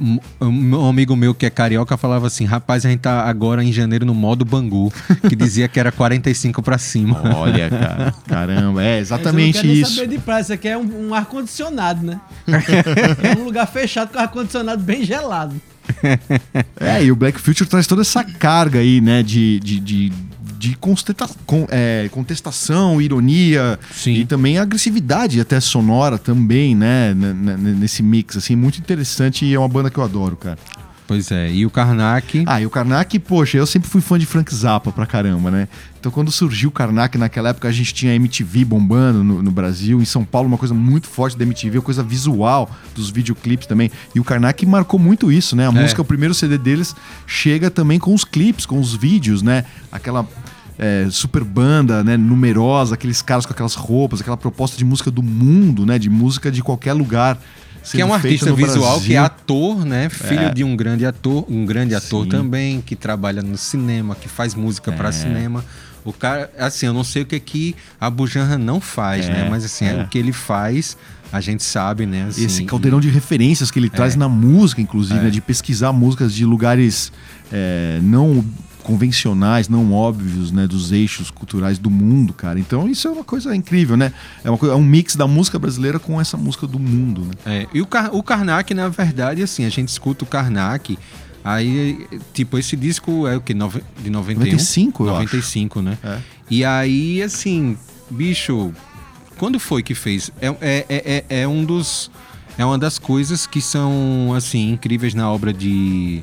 Um, um amigo meu que é carioca falava assim: rapaz, a gente tá agora em janeiro no modo Bangu, que dizia que era 45 pra cima. Olha, cara. Caramba, é exatamente Você não quer nem isso. saber de praia, isso aqui é um, um ar-condicionado, né? é um lugar fechado com ar-condicionado bem gelado. É, e o Black Future traz toda essa carga aí, né, de, de, de, de con- é, contestação, ironia Sim. e também agressividade até sonora também, né, nesse mix, assim, muito interessante e é uma banda que eu adoro, cara. Pois é, e o Karnak. Ah, e o Karnak, poxa, eu sempre fui fã de Frank Zappa pra caramba, né? Então quando surgiu o Karnak, naquela época a gente tinha MTV bombando no, no Brasil, em São Paulo uma coisa muito forte da MTV, a coisa visual dos videoclipes também. E o Karnak marcou muito isso, né? A música, o primeiro CD deles, chega também com os clipes, com os vídeos, né? Aquela é, super banda, né? Numerosa, aqueles caras com aquelas roupas, aquela proposta de música do mundo, né? De música de qualquer lugar. Que é um artista visual, que é Brasil. ator, né? Filho É. de um grande ator, um grande ator Sim. também, que trabalha no cinema, que faz música É. pra cinema. O cara, assim, eu não sei o que que a Bujanra não faz, É, né? Mas assim, é. o que ele faz, a gente sabe, né? Assim, Esse caldeirão de referências que ele traz na música, inclusive, né? De pesquisar músicas de lugares é, não convencionais, não óbvios, né? Dos eixos culturais do mundo, cara. Então isso é uma coisa incrível, né? É, uma coisa, é um mix da música brasileira com essa música do mundo, né? É, e o, Kar o Karnak, na verdade, assim, a gente escuta o Karnak, aí, tipo, esse disco é o que? Nove de 91? 95, eu acho. 95, né? É. E aí, assim, bicho, quando foi que fez? É, é, é, é- é um dos. É uma das coisas que são, assim, incríveis na obra de,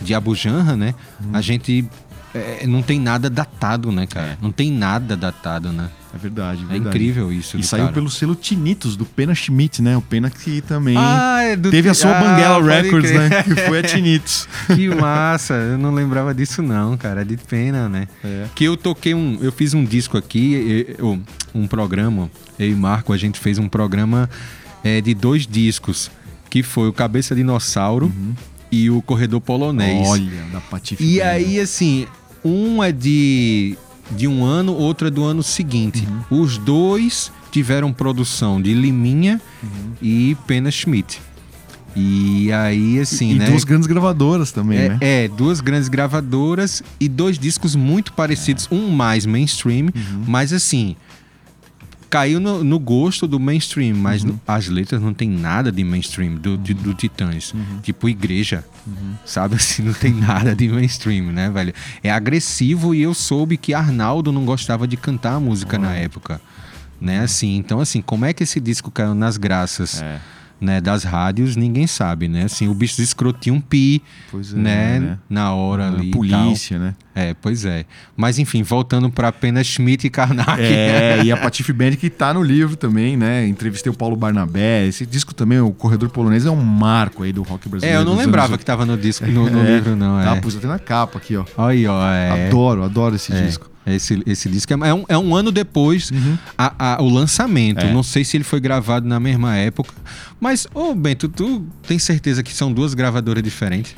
de Abu Janra, né? Uhum. A gente. É, não tem nada datado, né, cara? É. Não tem nada datado, né? É verdade, É verdade. incrível isso. E saiu cara. pelo selo Tinitos, do Pena Schmidt, né? O Pena que também Ah, é do- teve a sua Ah, Banguela Records, crer. né? Que foi a Tinitos. Que massa, eu não lembrava disso não, cara, de pena, né? É. Que eu toquei um, eu fiz um disco aqui, eu- um programa, eu e Marco, a gente fez um programa é, de dois discos, que foi o Cabeça Dinossauro e o Corredor Polonês. Olha, da Patife. E aí, assim, um é de, de um ano, outro é do ano seguinte. Uhum. Os dois tiveram produção de Liminha Uhum. e Pena Schmidt. E aí, assim, e né? duas grandes gravadoras também, É, né? é, duas grandes gravadoras e dois discos muito parecidos, um mais mainstream, Uhum. mas assim, caiu no, no gosto do mainstream, mas Uhum. as letras não tem nada de mainstream do, de- do Titãs. Uhum. Tipo igreja, sabe assim, não tem nada de mainstream, né, velho? É agressivo e eu soube que Arnaldo não gostava de cantar a música na época, né, assim. Então, assim, como é que esse disco caiu nas graças? É. Né, das rádios, ninguém sabe, né? Assim, o bicho escrotinho um pi, Pois é, né, né? Na hora A ali. e polícia, né? É, pois é. Mas enfim, voltando para apenas Schmidt e Karnak. É, e a Patife Band que tá no livro também, né? Entrevistei o Paulo Barnabé. Esse disco também, o Corredor Polonês, é um marco aí do rock É, brasileiro. eu não lembrava anos que tava no disco, no, no É, livro, não. Tá, É. pus até na capa aqui, ó. Aí, ó. É. Adoro, adoro esse É, disco. Esse, esse disco é, é um, é um ano depois a- a- o lançamento. Uhum. É. Não sei se ele foi gravado na mesma época. Mas, ô Bento, tu tem certeza que são duas gravadoras diferentes?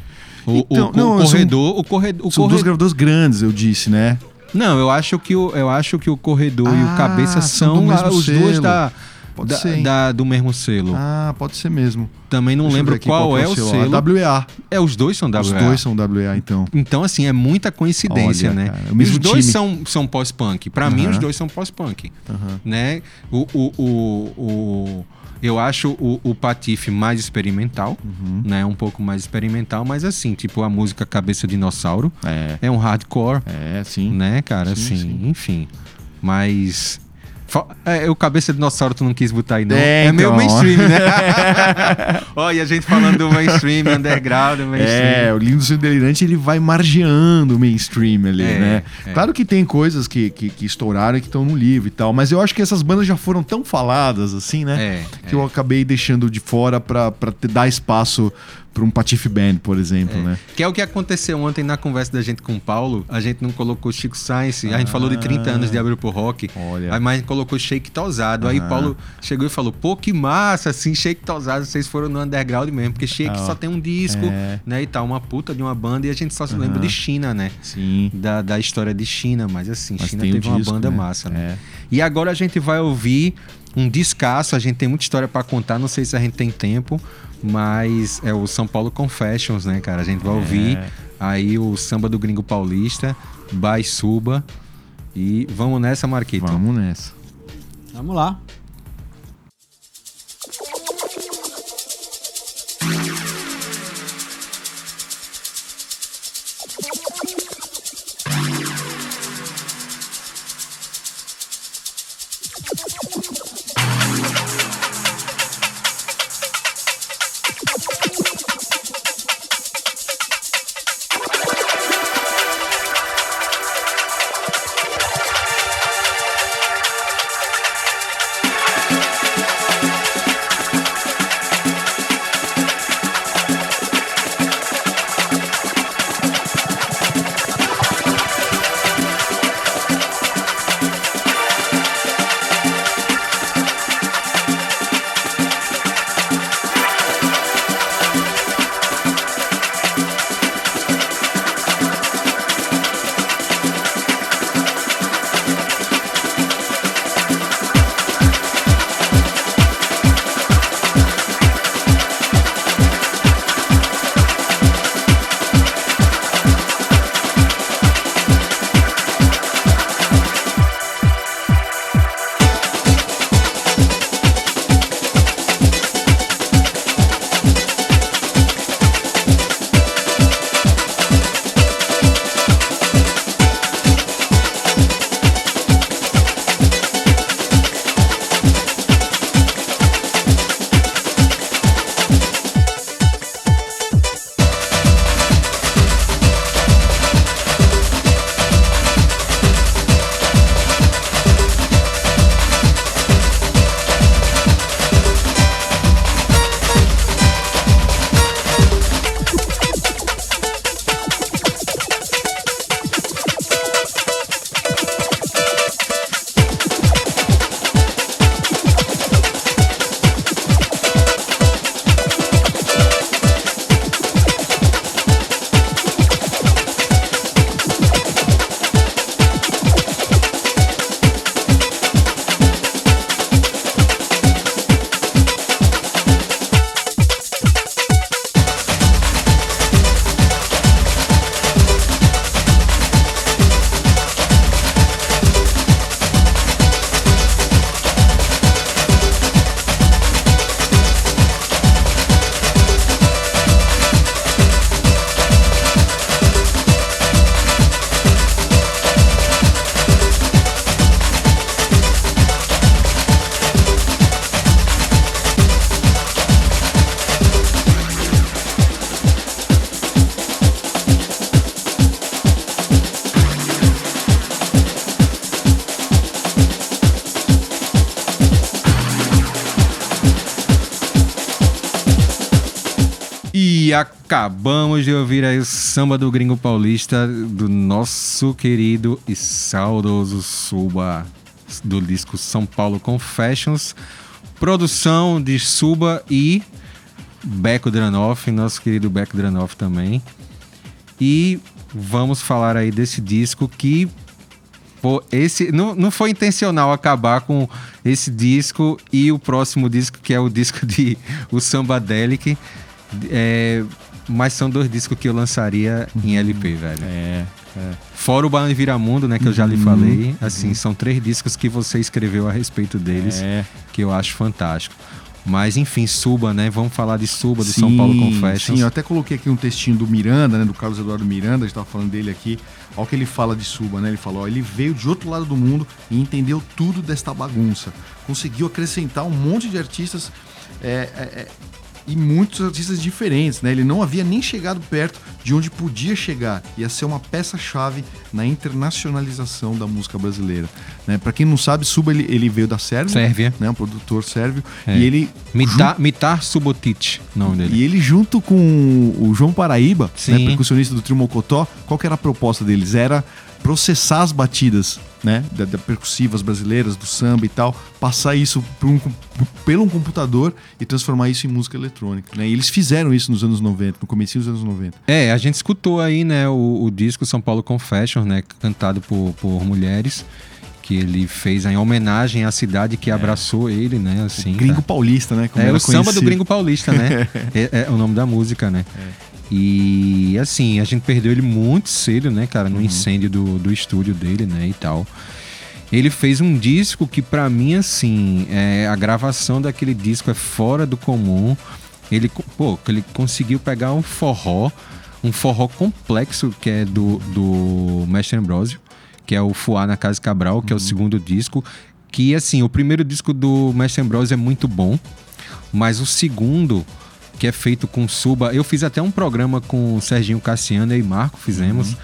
O, o- Então, o não, são- corredor, o corredor, o São duas corredor. gravadoras grandes, eu disse, né? Não, eu acho que o, eu acho que o corredor e o Ah, cabeça são são, ah, dois da, Pode da- ser, da- do mesmo selo. Ah, pode ser mesmo. Também não Deixa lembro aqui qual, é o selo. selo. A WA. É, os dois são WA. Os dois são WA, então. Então, assim, é muita coincidência, Olha, né? cara, os dois time. são, são pós-punk. Pra mim, os dois são pós-punk. Né? O, o, o, o- eu acho o, o Patife mais experimental, Uhum. né? Um pouco mais experimental, mas assim, tipo a música Cabeça Dinossauro É. é um hardcore, É, sim. né, cara? Sim, assim, sim. enfim. Mas. É, o Cabeça Dinossauro tu não quis botar aí, não? É, É, meio então. mainstream, né? Olha, a gente falando do mainstream, underground, mainstream. É, o Lindo Sonho Delirante ele vai margeando o mainstream ali, É, né? é. Claro que tem coisas que, que, que estouraram e que estão no livro e tal, mas eu acho que essas bandas já foram tão faladas assim, né? É, que eu acabei deixando de fora pra, pra te- dar espaço pra um Patife Band, por exemplo, né? Que é o que aconteceu ontem na conversa da gente com o Paulo. A gente não colocou Chico Science. A gente falou de 30 anos de Abril pro Rock. Olha. Aí mais colocou Shake Tosado. Aí Aham. Paulo chegou e falou: pô, que massa, assim, Shake Tosado. Vocês foram no underground mesmo. Porque Shake Ah, só tem um disco, é. né? E tal, uma puta de uma banda. E a gente só se lembra de China, né? Sim. Da, da história de China. Mas assim, Mas China teve uma disco, banda né? massa, né? É. E agora a gente vai ouvir um descasso, a gente tem muita história pra contar, não sei se a gente tem tempo, mas é o São Paulo Confessions, né, cara? A gente vai ouvir aí o samba do Gringo Paulista, by Suba. E vamos nessa, Marquito. Vamos nessa. Vamos lá. Ouvir aí o samba do Gringo Paulista do nosso querido e saudoso Suba do disco São Paulo Confessions. Produção de Suba e Beco Dranoff, nosso querido Beco Dranoff também. E vamos falar aí desse disco que pô, esse não, não foi intencional acabar com esse disco e o próximo disco que é o disco de o Sambadelic. É, mas são dois discos que eu lançaria em LP, velho. É. Fora o Baiano Viramundo, né, que eu já lhe falei. Assim, são três discos que você escreveu a respeito deles, É. que eu acho fantástico. Mas enfim, Suba, né? Vamos falar de Suba, do São Paulo Confessions. Sim, eu até coloquei aqui um textinho do Miranda, né? Do Carlos Eduardo Miranda, a gente tava falando dele aqui. Olha o que ele fala de Suba, né? Ele falou, ó, ele veio de outro lado do mundo e entendeu tudo desta bagunça. Conseguiu acrescentar um monte de artistas é, é, é, e muitos artistas diferentes, né? Ele não havia nem chegado perto de onde podia chegar. Ia ser uma peça-chave na internacionalização da música brasileira. Né? Para quem não sabe, Suba ele, ele veio da Sérvia, Sérvia. né? Um produtor sérvio. É. E ele Mitar, Mitar Subotic, nome dele. e ele junto com o João Paraíba, né, percussionista do Trio Mocotó, qual que era a proposta deles? Era processar as batidas, né, da, da percussivas brasileiras, do samba e tal, passar isso por um pelo um computador e transformar isso em música eletrônica, né? E eles fizeram isso nos anos 90, no começo dos anos 90. É, a gente escutou aí, né, o, o disco São Paulo Confession, né, cantado por, por mulheres. que ele fez em homenagem à cidade que abraçou ele, né? Assim, Gringo cara. paulista, né? como É o samba do. Gringo Paulista, né? é, é o nome da música, né? E assim, a gente perdeu ele muito cedo, né, cara, no incêndio do, do estúdio dele, né, e tal. Ele fez um disco que pra mim, assim, é, a gravação daquele disco é fora do comum. Ele, pô, ele conseguiu pegar um forró, um forró complexo que é do, do Mestre Ambrosio, que é o Fuá na Casa Cabral, que é o segundo disco. Que, assim, o primeiro disco do Mestre Ambrosio é muito bom, mas o segundo, que é feito com Suba, eu fiz até um programa com o Serginho Cassiano e Marco fizemos,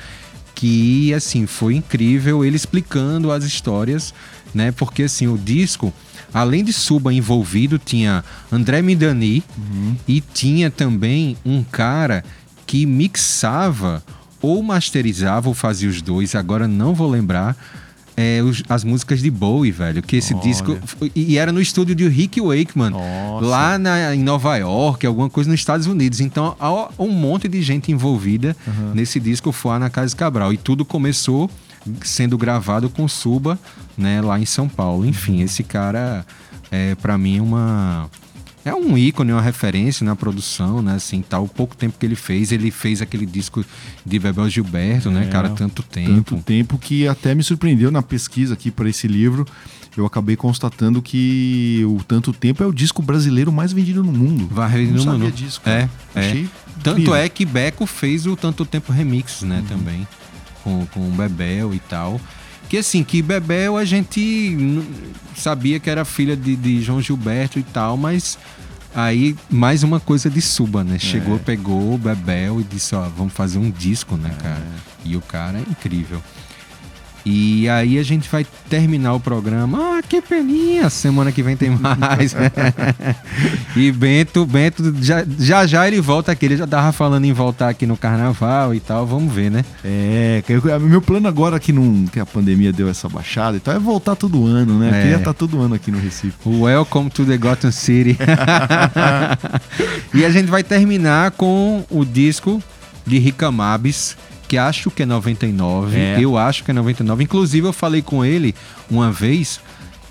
que assim foi incrível ele explicando as histórias, né? Porque assim o disco, além de Suba envolvido, tinha André Midani e tinha também um cara que mixava ou masterizava ou fazia os dois, agora não vou lembrar. É, os- as músicas de Bowie, velho. Que esse Olha. disco. E era no estúdio de Rick Wakeman. Nossa. Lá na- em Nova York, alguma coisa nos Estados Unidos. Então, há um monte de gente envolvida nesse disco Fuá na Casa Cabral. E tudo começou sendo gravado com Suba, né, lá em São Paulo. Enfim, esse cara é para mim uma é um ícone, uma referência na produção, né, assim, tal, o pouco tempo que ele fez, ele fez aquele disco de Bebel Gilberto, né, É, cara, tanto tempo. Tanto tempo que até me surpreendeu na pesquisa aqui para esse livro. Eu acabei constatando que o Tanto Tempo é o disco brasileiro mais vendido no mundo. Não no sabia Manu. disso, É, é. Tanto é que Beco fez o Tanto Tempo Remix, né, também, com, com o Bebel e tal. Que assim, que Bebel a gente sabia que era filha de, de João Gilberto e tal, mas aí mais uma coisa de Suba, né? Chegou, pegou o Bebel e disse, ó, vamos fazer um disco, né, cara? E o cara é incrível. E aí a gente vai terminar o programa. Ah, que peninha! Semana que vem tem mais. e Bento, Bento, já, já já ele volta aqui. Ele já tava falando em voltar aqui no carnaval e tal. Vamos ver, né? É, meu plano agora que, não, que a pandemia deu essa baixada e tal é voltar todo ano, né? É. queria estar todo ano aqui no Recife. Welcome to the Gotham City. e a gente vai terminar com o disco de Rica Mabes, que acho que é 99. É. Eu acho que é 99. Inclusive, eu falei com ele uma vez,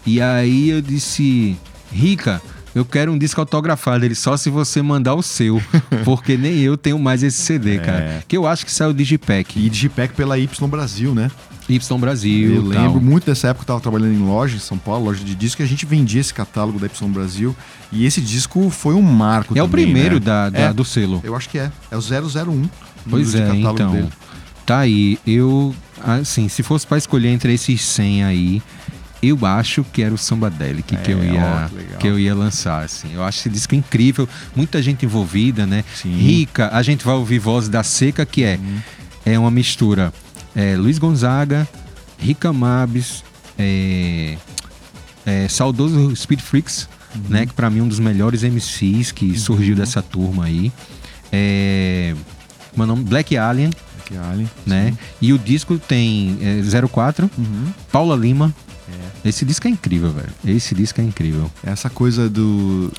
e aí eu disse: Rica. Eu quero um disco autografado, ele só se você mandar o seu, porque nem eu tenho mais esse CD, cara. Que eu acho que saiu Digipack, E Digipack pela Y Brasil, né? Y Brasil. Eu tal. lembro muito dessa época, eu tava trabalhando em loja em São Paulo, loja de disco, e a gente vendia esse catálogo da Y Brasil. E esse disco foi um marco É o também, primeiro né? da, da- É, do selo. Eu acho que é. É o 001. Pois é, então. dele. Tá aí. Eu, assim, se fosse pra escolher entre esses 100 aí, eu acho que era o Samba Delic que, É, eu ia, ó, que que eu ia lançar, assim. Eu acho esse disco incrível, muita gente envolvida, né? Sim. Rica, a gente vai ouvir Voz da Seca, que é, é uma mistura é, Luiz Gonzaga, Rica Mabes, é, é, saudoso Speed Freaks, Uhum. né? Que pra mim é um dos melhores MCs que surgiu dessa turma aí. É, meu nome Black Alien, Alien. né? E o disco tem é, 04, Uhum. Paula Lima. Esse disco é incrível, velho. Esse disco é incrível. Essa coisa do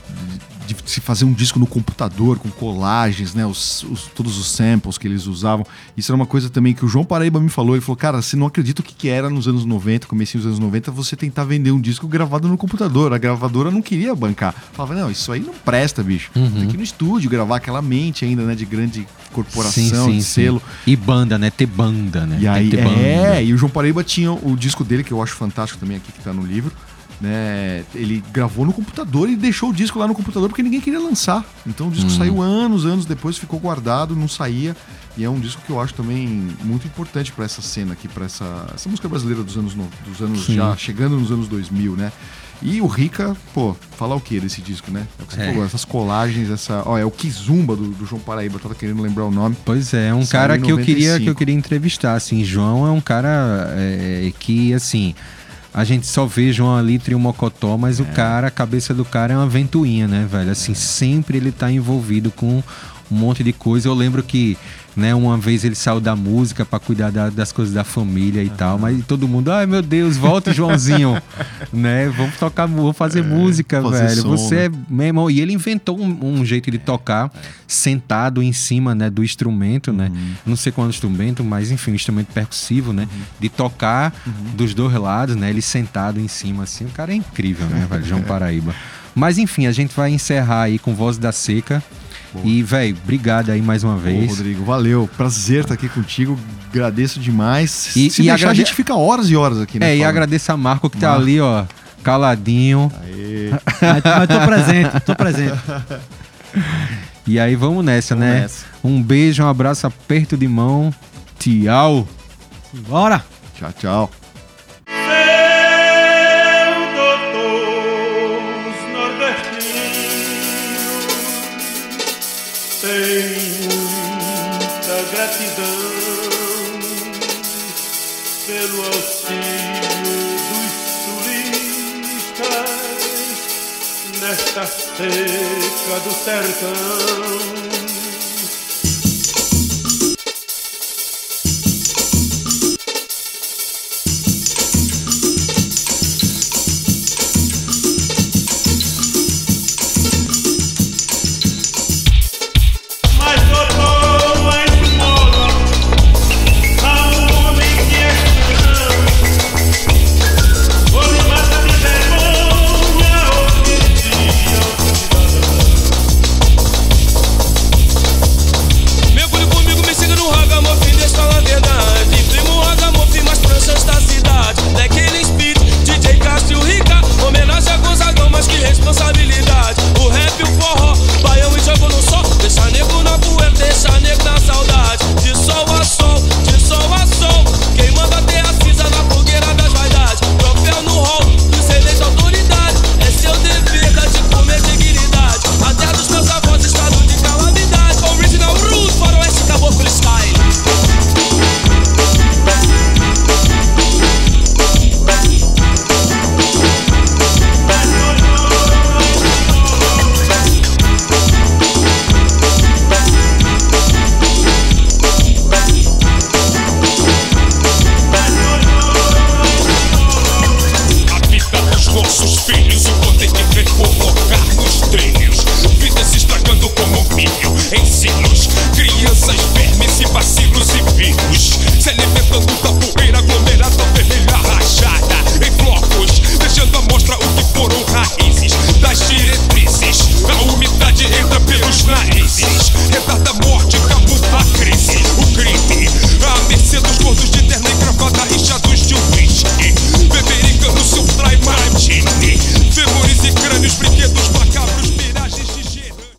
de, se fazer um disco no computador com colagens, né? Os, os- todos os samples que eles usavam. Isso era uma coisa também que o João Paraíba me falou. Ele falou, cara, você não acredita o que, que era nos anos 90, comecinho dos anos 90, você tentar vender um disco gravado no computador. A gravadora não queria bancar. Falava, não, isso aí não presta, bicho. Uhum. Tem que ir no estúdio gravar aquela mente ainda, né? De grande corporação, de selo. E banda, né? Ter banda, né? E aí, ter banda. é, e o João Paraíba tinha o disco dele, que eu acho fantástico também aqui, que tá no livro. Né? Ele gravou no computador e deixou o disco lá no computador porque ninguém queria lançar. Então o disco Hum. saiu anos, anos depois, ficou guardado, não saía. E é um disco que eu acho também muito importante pra essa cena aqui, pra essa, essa música brasileira dos anos, no- dos anos Sim. já chegando nos anos 2000, né? E o Rica, pô, falar o que desse disco, né? É o que você É. falou, essas colagens, essa. Ó, é o Kizumba do, do João Paraíba, eu tava querendo lembrar o nome. Pois é, é um Saiu cara que eu queria 95. que eu queria entrevistar, assim, João é um cara é, que assim, a gente só vê João ali trio mocotó, mas o cara, a cabeça do cara é uma ventoinha, né, velho? Assim, sempre ele tá envolvido com um monte de coisa. Eu lembro que, né, uma vez ele saiu da música pra cuidar da- das coisas da família e tal, mas todo mundo, ai meu Deus, volta Joãozinho, né? Vamos tocar, vamos fazer música, fazer velho. som, Você né? é meu irmão, e ele inventou um, um jeito de tocar sentado em cima, né, do instrumento, né? Não sei qual é instrumento, mas enfim, um instrumento percussivo, né? De tocar dos dois lados, né? Ele sentado em cima assim. O cara é incrível, né, velho? João Paraíba. Mas enfim, a gente vai encerrar aí com Voz da Seca. E, velho, obrigado aí mais uma Ô, vez. Rodrigo, valeu. Prazer estar aqui contigo. Agradeço demais. E- Se e deixar, agrade- a gente fica horas e horas aqui, né? É, e agradeço a Marco que tá Marco. ali, ó, caladinho. Aê. Mas, mas tô presente, tô presente. E aí vamos nessa, Vamos né? nessa. Um beijo, um abraço, aperto de mão. Tchau. Bora! Tchau, tchau. Tem muita gratidão pelo auxílio dos turistas nesta seca do sertão.